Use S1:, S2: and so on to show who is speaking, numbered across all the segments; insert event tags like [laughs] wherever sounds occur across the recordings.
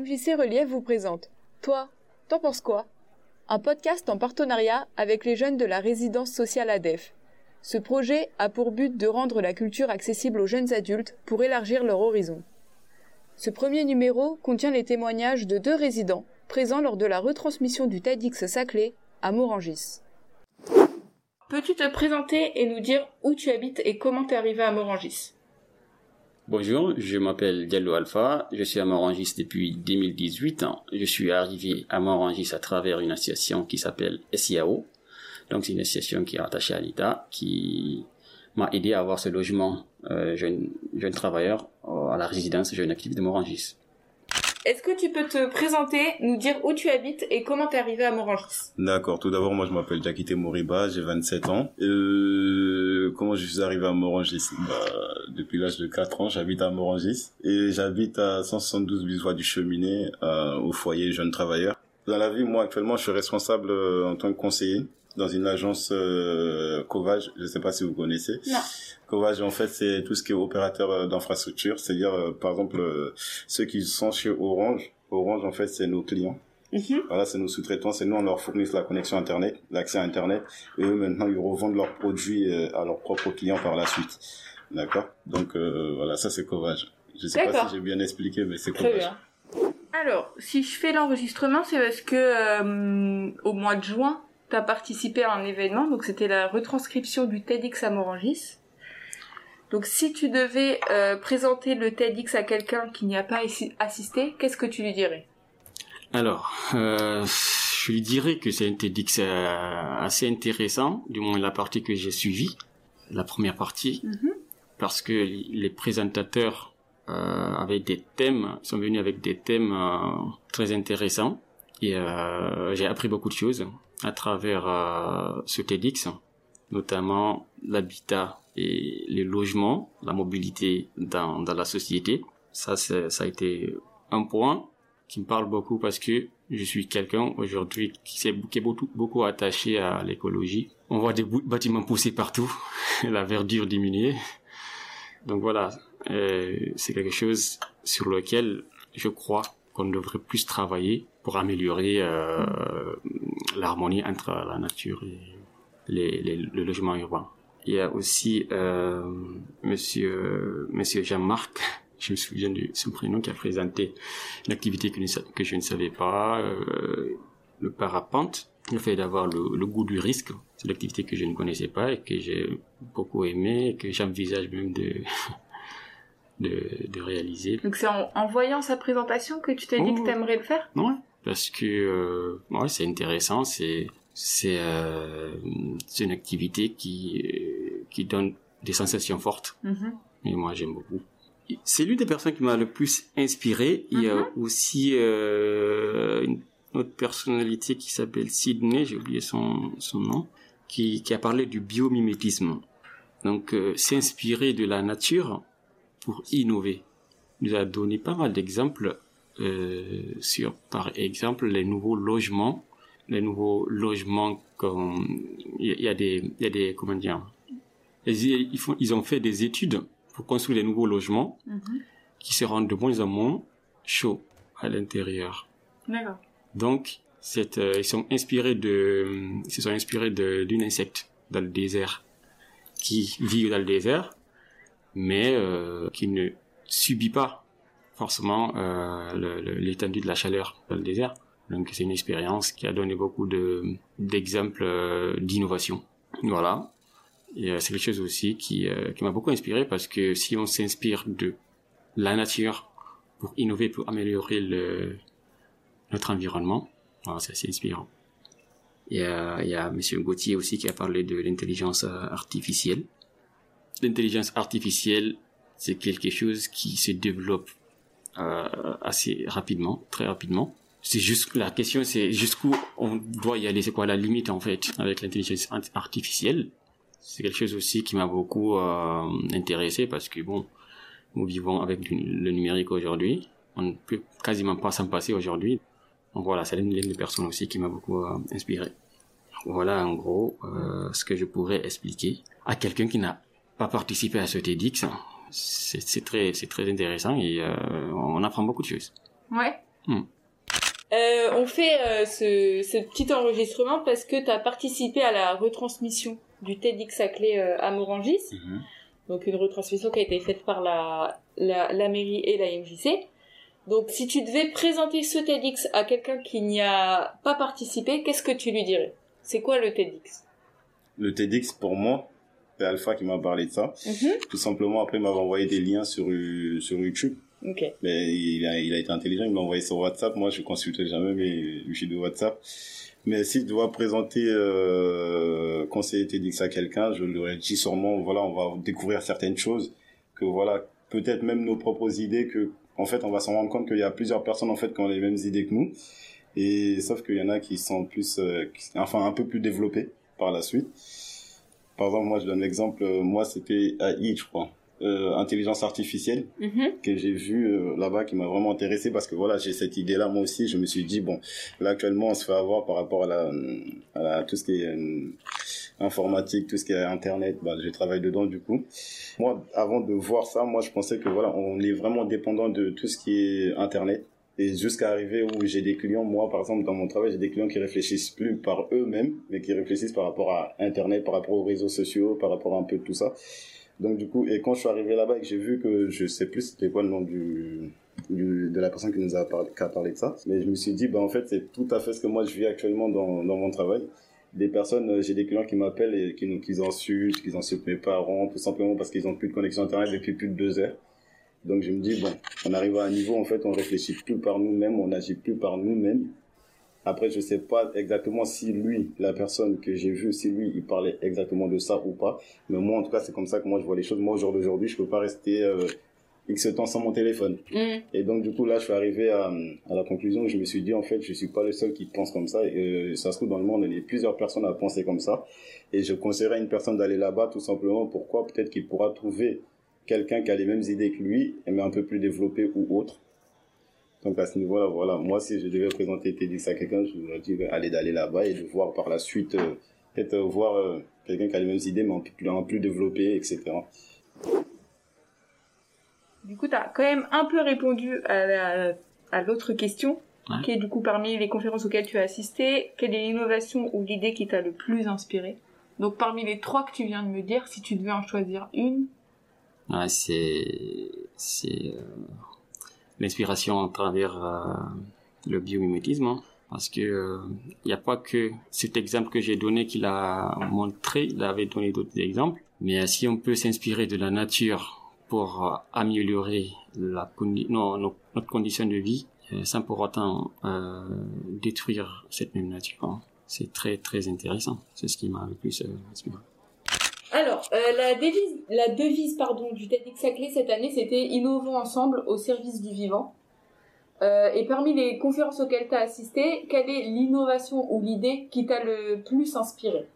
S1: MJC Relief vous présente Toi, t'en penses quoi? Un podcast en partenariat avec les jeunes de la résidence sociale ADEF. Ce projet a pour but de rendre la culture accessible aux jeunes adultes pour élargir leur horizon. Ce premier numéro contient les témoignages de deux résidents présents lors de la retransmission du TEDx Saclay à Morangis. Peux-tu te présenter et nous dire où tu habites et comment t'es arrivé à Morangis?
S2: Bonjour, je m'appelle Diallo Alpha, je suis à Morangis depuis 2018. Je suis arrivé à Morangis à travers une association qui s'appelle SIAO. Donc c'est une association qui est rattachée à l'État, qui m'a aidé à avoir ce logement euh, jeune, jeune travailleur euh, à la résidence jeune active de Morangis.
S1: Est-ce que tu peux te présenter, nous dire où tu habites et comment t'es arrivé à Morangis
S3: D'accord, tout d'abord, moi je m'appelle Jakite Moriba, j'ai 27 ans. Euh, comment je suis arrivé à Morangis bah, Depuis l'âge de 4 ans, j'habite à Morangis et j'habite à 172 Bisois du Cheminée, euh, au foyer jeune travailleur. Dans la vie, moi actuellement, je suis responsable euh, en tant que conseiller dans une agence euh, Covage, je ne sais pas si vous connaissez.
S1: Non.
S3: Covage, en fait, c'est tout ce qui est opérateur euh, d'infrastructure, c'est-à-dire, euh, par exemple, euh, ceux qui sont chez Orange. Orange, en fait, c'est nos clients.
S1: Mhm.
S3: Voilà, c'est nos sous-traitants, c'est nous, on leur fournit la connexion Internet, l'accès à Internet, et eux, maintenant, ils revendent leurs produits euh, à leurs propres clients par la suite. D'accord? Donc, euh, voilà, ça, c'est Covage. Je sais pas si j'ai bien expliqué, mais c'est Covage.
S1: bien. Alors, si je fais l'enregistrement, c'est parce que euh, au mois de juin, tu as participé à un événement, donc c'était la retranscription du TEDx à Morangis. Donc si tu devais euh, présenter le TEDx à quelqu'un qui n'y a pas assi- assisté, qu'est-ce que tu lui dirais?
S2: Alors, euh, je lui dirais que c'est un TEDx euh, assez intéressant, du moins la partie que j'ai suivie, la première partie,
S1: Mhm.
S2: parce que les présentateurs euh, avaient des thèmes, sont venus avec des thèmes très intéressants, et j'ai appris beaucoup de choses à travers euh, ce TEDx, notamment l'habitat et les logements, la mobilité dans, dans la société. Ça, ça a été un point qui me parle beaucoup parce que je suis quelqu'un aujourd'hui qui, s'est- beaucoup, beaucoup attaché à l'écologie. On voit des bâtiments poussés partout, [laughs] la verdure diminuer. Donc voilà, euh, c'est quelque chose sur lequel je crois qu'on devrait plus travailler pour améliorer euh, l'harmonie entre la nature et les, les- le logement urbain. Il y a aussi euh, Monsieur Monsieur Jean-Marc, [laughs] je me souviens de son prénom, qui a présenté une activité que, que je ne savais pas, euh, le parapente, le fait d'avoir le, le goût du risque. C'est une activité que je ne connaissais pas et que j'ai beaucoup aimé et que j'envisage même de, [laughs] de, de réaliser.
S1: Donc c'est en, en voyant sa présentation que tu t'es dit
S2: Oh.
S1: que t'aimerais le faire?
S2: Ouais, parce que euh, ouais, c'est intéressant, c'est c'est euh, c'est une activité qui euh, qui donne des sensations fortes
S1: Mhm.
S2: et moi j'aime beaucoup. C'est l'une des personnes qui m'a le plus inspiré. Il y a aussi euh, une autre personnalité qui s'appelle Sydney, j'ai oublié son son nom, qui qui a parlé du biomimétisme. Donc euh, s'inspirer de la nature pour innover. Il nous a donné pas mal d'exemples sur, par exemple, les nouveaux logements, les nouveaux logements comme il y, a- des, il y a des, comment dire, ils, ils font, ils ont fait des études pour construire des nouveaux logements
S1: Mhm.
S2: qui seront de moins en moins chauds à l'intérieur.
S1: D'accord.
S2: Donc, euh, ils sont inspirés de, ils se sont inspirés d'une insecte dans le désert qui vit dans le désert, mais euh, qui ne subit pas forcément euh, l'étendue de la chaleur dans le désert. Donc, c'est une expérience qui a donné beaucoup de d'exemples euh, d'innovation. Voilà. Et euh, c'est quelque chose aussi qui, m'a beaucoup inspiré parce que si on s'inspire de la nature pour innover, pour améliorer notre environnement. C'est assez inspirant. Il y a, il y a Monsieur Gauthier aussi qui a parlé de l'intelligence artificielle. L'intelligence artificielle, c'est quelque chose qui se développe assez rapidement, très rapidement. C'est juste la question, c'est jusqu'où on doit y aller. C'est quoi la limite en fait avec l'intelligence art- artificielle? C'est quelque chose aussi qui m'a beaucoup euh, intéressé parce que bon, nous vivons avec le numérique aujourd'hui. On ne peut quasiment pas s'en passer aujourd'hui. Donc voilà, c'est l'une des personnes aussi qui m'a beaucoup euh, inspiré. Voilà en gros euh, ce que je pourrais expliquer à quelqu'un qui n'a pas participé à ce TEDx. C'est très, c'est très intéressant et euh, on apprend beaucoup de choses.
S1: Ouais.
S2: Hmm.
S1: Euh, on fait euh, ce, ce petit enregistrement parce que tu as participé à la retransmission du TEDx Saclay euh, à Morangis.
S3: Mhm.
S1: Donc une retransmission qui a été faite par la, la, la mairie et la MJC. Donc si tu devais présenter ce TEDx à quelqu'un qui n'y a pas participé, qu'est-ce que tu lui dirais? C'est quoi le TEDx
S3: Le TEDx, pour moi, c'est Alpha qui m'a parlé de ça. Tout simplement, après, il m'avait envoyé des liens sur, sur YouTube. Mais il a, il a été intelligent, il m'a envoyé sur WhatsApp. Moi, je consulte jamais mes fichiers de WhatsApp. Mais si je dois présenter euh, conseiller TEDx à quelqu'un, je lui aurais dit sûrement, voilà, on va découvrir certaines choses, que voilà, peut-être même nos propres idées, que en fait, on va s'en rendre compte qu'il y a plusieurs personnes en fait qui ont les mêmes idées que nous. Et sauf qu'il y en a qui sont plus, euh, qui- enfin, un peu plus développés par la suite. Par exemple, moi, je donne l'exemple, euh, moi, c'était AI, je crois, euh, intelligence artificielle
S1: Mhm.
S3: que j'ai vu euh, là-bas qui m'a vraiment intéressé parce que voilà j'ai cette idée là moi aussi je me suis dit bon là actuellement on se fait avoir par rapport à la, à la- tout ce qui est euh, informatique tout ce qui est internet bah je travaille dedans du coup. Moi avant de voir ça moi je pensais que voilà on est vraiment dépendant de tout ce qui est internet et jusqu'à arriver où j'ai des clients moi par exemple dans mon travail j'ai des clients qui réfléchissent plus par eux-mêmes mais qui réfléchissent par rapport à internet par rapport aux réseaux sociaux par rapport à un peu tout ça donc du coup, et quand je suis arrivé là-bas et que j'ai vu que je sais plus c'était quoi le nom du, de la personne qui nous a parlé, qui a parlé de ça, mais je me suis dit bah en fait c'est tout à fait ce que moi je vis actuellement dans dans mon travail. Des personnes, euh, j'ai des clients qui m'appellent et qui qui insultent, qui insultent mes parents, tout simplement parce qu'ils ont plus de connexion internet depuis plus de deux heures. Donc je me dis bon, on arrive à un niveau en fait on réfléchit plus par nous-mêmes, on agit plus par nous-mêmes. Après, je sais pas exactement si lui, la personne que j'ai vue, si lui, il parlait exactement de ça ou pas. Mais moi, en tout cas, c'est comme ça que moi je vois les choses. Moi, au jour d'aujourd'hui, je peux pas rester euh, X temps sans mon téléphone.
S1: Mhm.
S3: Et donc, du coup, là, je suis arrivé à, à la conclusion je me suis dit, en fait, je suis pas le seul qui pense comme ça. Et euh, ça se trouve, dans le monde, il y a plusieurs personnes à penser comme ça. Et je conseillerais à une personne d'aller là-bas, tout simplement. Pourquoi? Peut-être qu'il pourra trouver quelqu'un qui a les mêmes idées que lui, mais un peu plus développé ou autre. Donc à ce niveau-là, voilà, moi si je devais présenter TEDx à quelqu'un, je lui dis aller d'aller là-bas et de voir par la suite, euh, peut-être euh, voir euh, quelqu'un qui a les mêmes idées mais en plus, en plus développé, etc.
S1: Du coup, tu as quand même un peu répondu à la- à l'autre question,
S2: Ouais.
S1: qui est du coup parmi les conférences auxquelles tu as assisté, quelle est l'innovation ou l'idée qui t'a le plus inspiré? Donc parmi les trois que tu viens de me dire, si tu devais en choisir une,
S2: Ouais, c'est c'est euh, l'inspiration à travers euh, le biomimétisme, hein. parce que il n'y a pas que cet exemple que j'ai donné qu'il a montré, il avait donné d'autres exemples, mais euh, si on peut s'inspirer de la nature pour euh, améliorer la non, no- notre condition de vie, euh, sans pour autant euh, détruire cette même nature, hein. c'est très très intéressant. C'est ce qui m'a le plus euh, inspiré.
S1: Euh, la devise, la devise pardon, du TEDx Saclay cette année, c'était Innovons ensemble au service du vivant. Euh, et parmi les conférences auxquelles tu as assisté, quelle est l'innovation ou l'idée qui t'a le plus inspiré?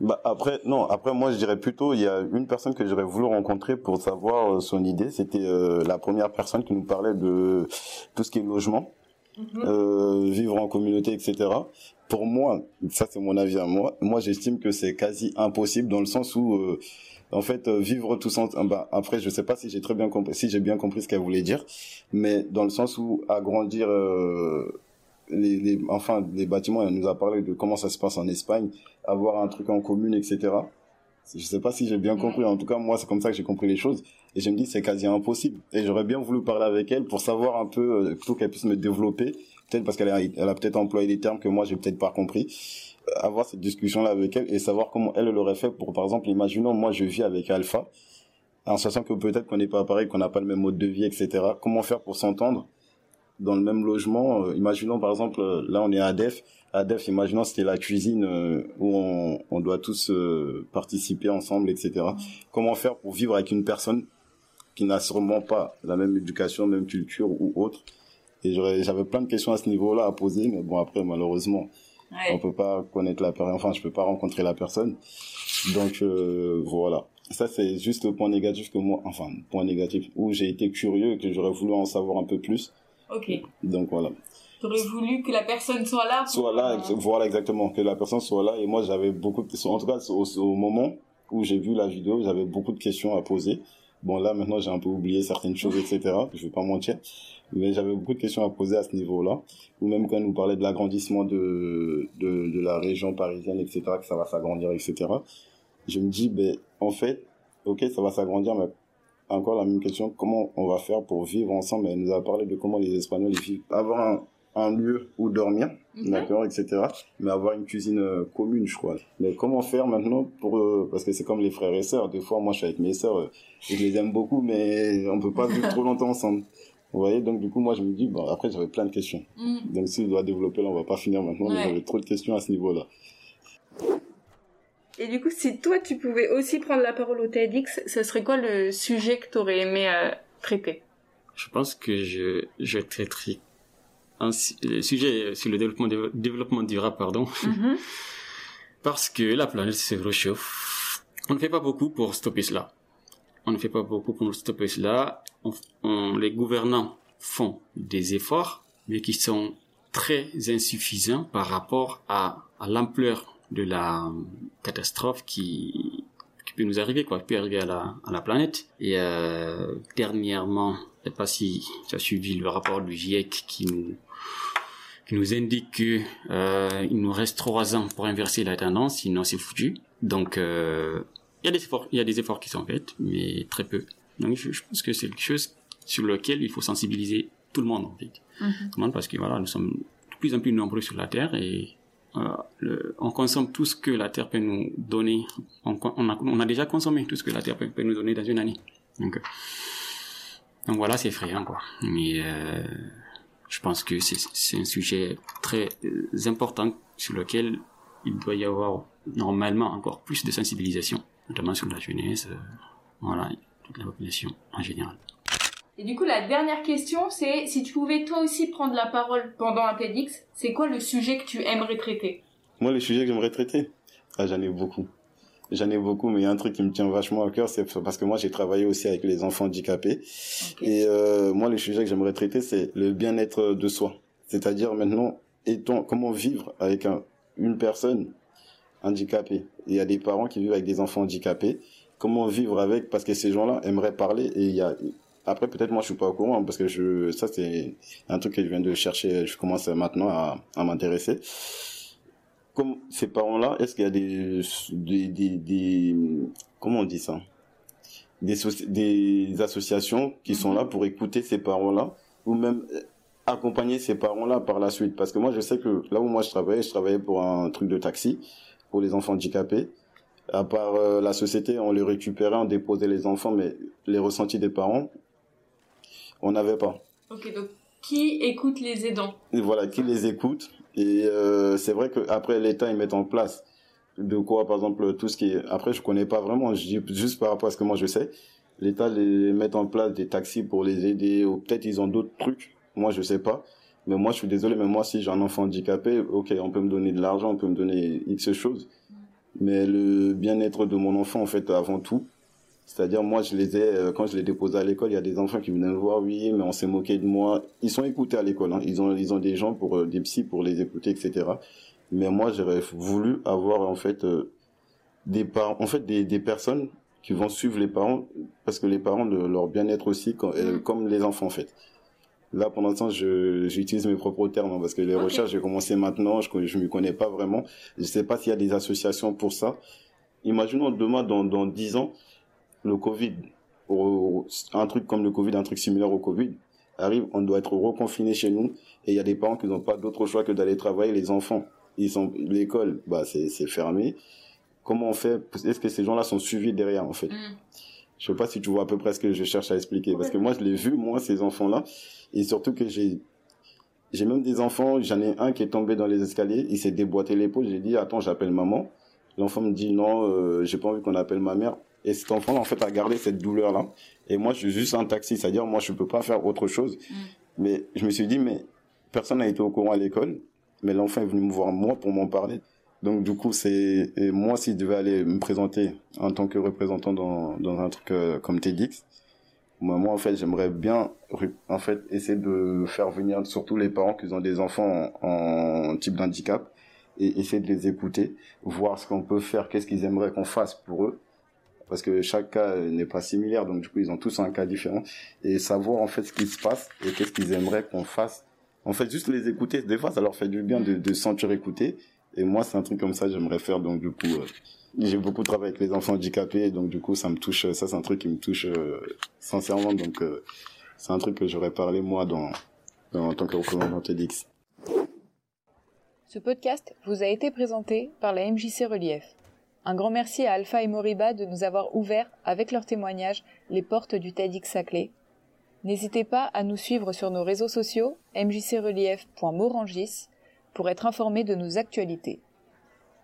S3: Bah après non après moi je dirais plutôt il y a une personne que j'aurais voulu rencontrer pour savoir euh, son idée. C'était la première personne qui nous parlait de tout ce qui est logement euh, vivre en communauté etc pour moi ça c'est mon avis à moi moi j'estime que c'est quasi impossible dans le sens où euh, en fait euh, vivre tous en bah, après je sais pas si j'ai très bien compris si j'ai bien compris ce qu'elle voulait dire mais dans le sens où agrandir euh, les, les enfin les bâtiments elle nous a parlé de comment ça se passe en Espagne avoir un truc en commune, etc. Je sais pas si j'ai bien compris. En tout cas, moi, c'est comme ça que j'ai compris les choses. Et je me dis, c'est quasi impossible. Et j'aurais bien voulu parler avec elle pour savoir un peu, euh, plutôt qu'elle puisse me développer. Peut-être parce qu'elle a, elle a peut-être employé des termes que moi, j'ai peut-être pas compris. Euh, Avoir cette discussion-là avec elle et savoir comment elle l'aurait fait pour, par exemple, imaginons, moi, je vis avec Alpha. En sachant que peut-être qu'on n'est pas pareil, qu'on n'a pas le même mode de vie, etc. Comment faire pour s'entendre dans le même logement Euh, Imaginons, par exemple, là, on est à Def. À Def, imaginons c'était la cuisine où on, on doit tous participer ensemble, etc. Comment faire pour vivre avec une personne qui n'a sûrement pas la même éducation, même culture ou autre Et j'aurais- j'avais plein de questions à ce niveau-là à poser, mais bon après malheureusement on peut pas connaître la personne, enfin je peux pas rencontrer la personne. Donc euh, voilà. Ça c'est juste le point négatif que moi, enfin point négatif où j'ai été curieux et que j'aurais voulu en savoir un peu plus.
S1: Ok.
S3: Donc voilà.
S1: T'aurais voulu que la personne soit là pour-
S3: soit là, ex- voilà exactement, que la personne soit là. Et moi, j'avais beaucoup de questions. En tout cas, au, au moment où j'ai vu la vidéo, j'avais beaucoup de questions à poser Bon, là, maintenant, j'ai un peu oublié certaines choses, etc. Je vais pas mentir. Mais j'avais beaucoup de questions à poser à ce niveau-là. Ou même quand nous parlait de l'agrandissement de, de, la région parisienne, etc., que ça va s'agrandir, etc. Je me dis, ben, en fait, ok, ça va s'agrandir, mais encore la même question, comment on va faire pour vivre ensemble? Elle nous a parlé de comment les Espagnols vivent. Avoir un, un lieu où dormir,
S1: Mhm.
S3: d'accord, etc. Mais avoir une cuisine euh, commune, je crois. Mais comment faire maintenant pour... euh, parce que c'est comme les frères et sœurs. Des fois, moi, je suis avec mes sœurs, euh, je les aime beaucoup, mais on peut pas vivre trop longtemps ensemble. Vous voyez, donc du coup, moi, je me dis, bon, après, j'avais plein de questions.
S1: Mm.
S3: Donc si je dois développer, là, on va pas finir maintenant, mais
S1: Ouais.
S3: j'avais trop de questions à ce niveau-là.
S1: Et du coup, si toi, tu pouvais aussi prendre la parole au TEDx, ce serait quoi le sujet que tu aurais aimé euh, traiter?
S2: Je pense que je, je traiterai un le sujet sur le développement, développement durable, pardon,
S1: Mhm. [laughs]
S2: parce que la planète se réchauffe. On ne fait pas beaucoup pour stopper cela. On ne fait pas beaucoup pour stopper cela. On- on- les gouvernants font des efforts, mais qui sont très insuffisants par rapport à, à l'ampleur de la catastrophe qui, peut nous arriver, quoi, peut arriver à la, à la planète. Et euh, dernièrement, je sais pas si tu as suivi le rapport du GIEC qui nous qui nous indique que euh, il nous reste trois ans pour inverser la tendance, sinon c'est foutu. Donc euh, il y a des efforts, il y a des efforts qui sont faits, mais très peu. Donc je, je pense que c'est quelque chose sur lequel il faut sensibiliser tout le monde en fait.
S1: Mhm.
S2: Tout le monde parce que voilà, nous sommes de plus en plus nombreux sur la Terre et le- on consomme tout ce que la Terre peut nous donner. On, a, déjà consommé tout ce que la Terre peut, nous donner dans une année. Donc, euh, voilà, c'est effrayant quoi. Mais euh, je pense que c'est un sujet très euh, important sur lequel il doit y avoir normalement encore plus de sensibilisation, notamment sur la jeunesse, euh, voilà, la population en général.
S1: Et du coup, la dernière question, c'est si tu pouvais toi aussi prendre la parole pendant un TEDx, c'est quoi le sujet que tu aimerais traiter?
S3: Moi, les sujets que j'aimerais traiter, ah, j'en ai beaucoup. J'en ai beaucoup, mais il y a un truc qui me tient vachement à cœur, c'est parce que moi, j'ai travaillé aussi avec les enfants handicapés. Et euh, moi, les sujets que j'aimerais traiter, c'est le bien-être de soi. C'est-à-dire maintenant, étant, comment vivre avec un, une personne handicapée? Il y a des parents qui vivent avec des enfants handicapés. Comment vivre avec? Parce que ces gens-là aimeraient parler. Et il y a après peut-être moi je suis pas au courant parce que je ça c'est un truc que je viens de chercher. Je commence maintenant à, à m'intéresser. Comme ces parents-là, est-ce qu'il y a des, des, des, des comment on dit ça? Des, des associations qui sont là pour écouter ces parents-là ou même accompagner ces parents-là par la suite? Parce que moi, je sais que là où moi je travaillais, je travaillais pour un truc de taxi pour les enfants handicapés. À part euh, la société, on les récupérait, on déposait les enfants, mais les ressentis des parents, on n'avait pas.
S1: Ok, donc qui écoute les aidants?
S3: Et voilà, qui les écoute. Et euh, c'est vrai qu'après, l'État, ils mettent en place de quoi, par exemple, tout ce qui est... Après, je connais pas vraiment, je dis juste par rapport à ce que moi je sais. L'État les met en place des taxis pour les aider, ou peut-être ils ont d'autres trucs, moi je sais pas. Mais moi, je suis désolé, mais moi, si j'ai un enfant handicapé, ok, on peut me donner de l'argent, on peut me donner X choses. Mais le bien-être de mon enfant, en fait, avant tout, c'est-à-dire, moi, je les ai, euh, quand je les déposais à l'école, il y a des enfants qui venaient me voir, oui, mais on s'est moqué de moi. Ils sont écoutés à l'école, hein. Ils ont, ils ont des gens pour, euh, des psys pour les écouter, etc. Mais moi, j'aurais voulu avoir, en fait, euh, des parents, en fait, des, des personnes qui vont suivre les parents, parce que les parents, de leur bien-être aussi, quand-
S1: Mm.
S3: comme les enfants, en fait. Là, pour l'instant, je, j'utilise mes propres termes, hein, parce que les recherches, j'ai commencé maintenant, je, je m'y connais pas vraiment. Je sais pas s'il y a des associations pour ça. Imaginons demain, dans, dans 10 ans, le Covid, au- un truc comme le Covid, un truc similaire au Covid, arrive, on doit être reconfiné chez nous, et il y a des parents qui n'ont pas d'autre choix que d'aller travailler, les enfants, ils sont, l'école, bah, c'est, c'est fermé. Comment on fait, est-ce que ces gens-là sont suivis derrière, en fait?
S1: Mm.
S3: Je sais pas si tu vois à peu près ce que je cherche à expliquer, parce que moi, je l'ai vu, moi, ces enfants-là, et surtout que j'ai, j'ai même des enfants, j'en ai un qui est tombé dans les escaliers, il s'est déboîté l'épaule, j'ai dit, attends, j'appelle maman. L'enfant me dit, non, euh, j'ai pas envie qu'on appelle ma mère. Et cet enfant-là, en fait, a gardé cette douleur-là. Et moi, je suis juste un taxi, c'est-à-dire, moi, je peux pas faire autre chose.
S1: Mm.
S3: Mais je me suis dit, mais personne n'a été au courant à l'école, mais l'enfant est venu me voir, moi, pour m'en parler. Donc, du coup, c'est, et moi, si je devais aller me présenter en tant que représentant dans, dans un truc euh, comme TEDx, moi, moi, en fait, j'aimerais bien, en fait, essayer de faire venir surtout les parents qui ont des enfants en, en type d'handicap et essayer de les écouter, voir ce qu'on peut faire, qu'est-ce qu'ils aimeraient qu'on fasse pour eux, parce que chaque cas n'est pas similaire, donc du coup ils ont tous un cas différent et savoir en fait ce qui se passe et qu'est-ce qu'ils aimeraient qu'on fasse. En fait, juste les écouter, des fois ça leur fait du bien de, de sentir écouter. Et moi, c'est un truc comme ça que j'aimerais faire, donc du coup, euh, j'ai beaucoup travaillé avec les enfants handicapés, donc du coup, ça me touche, ça c'est un truc qui me touche euh, sincèrement, donc euh, c'est un truc que j'aurais parlé moi dans en tant que représentant TEDx.
S1: Ce podcast vous a été présenté par la MJC Relief. Un grand merci à Alpha et Moriba de nous avoir ouvert, avec leurs témoignages, les portes du TEDx Saclay. N'hésitez pas à nous suivre sur nos réseaux sociaux mjcrelief.morangis pour être informé de nos actualités.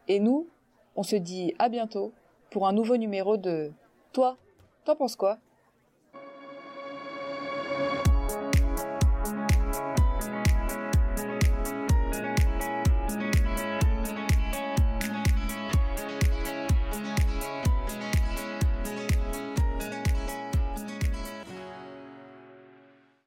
S1: Et nous, on se dit à bientôt pour un nouveau numéro de Toi, t'en penses quoi?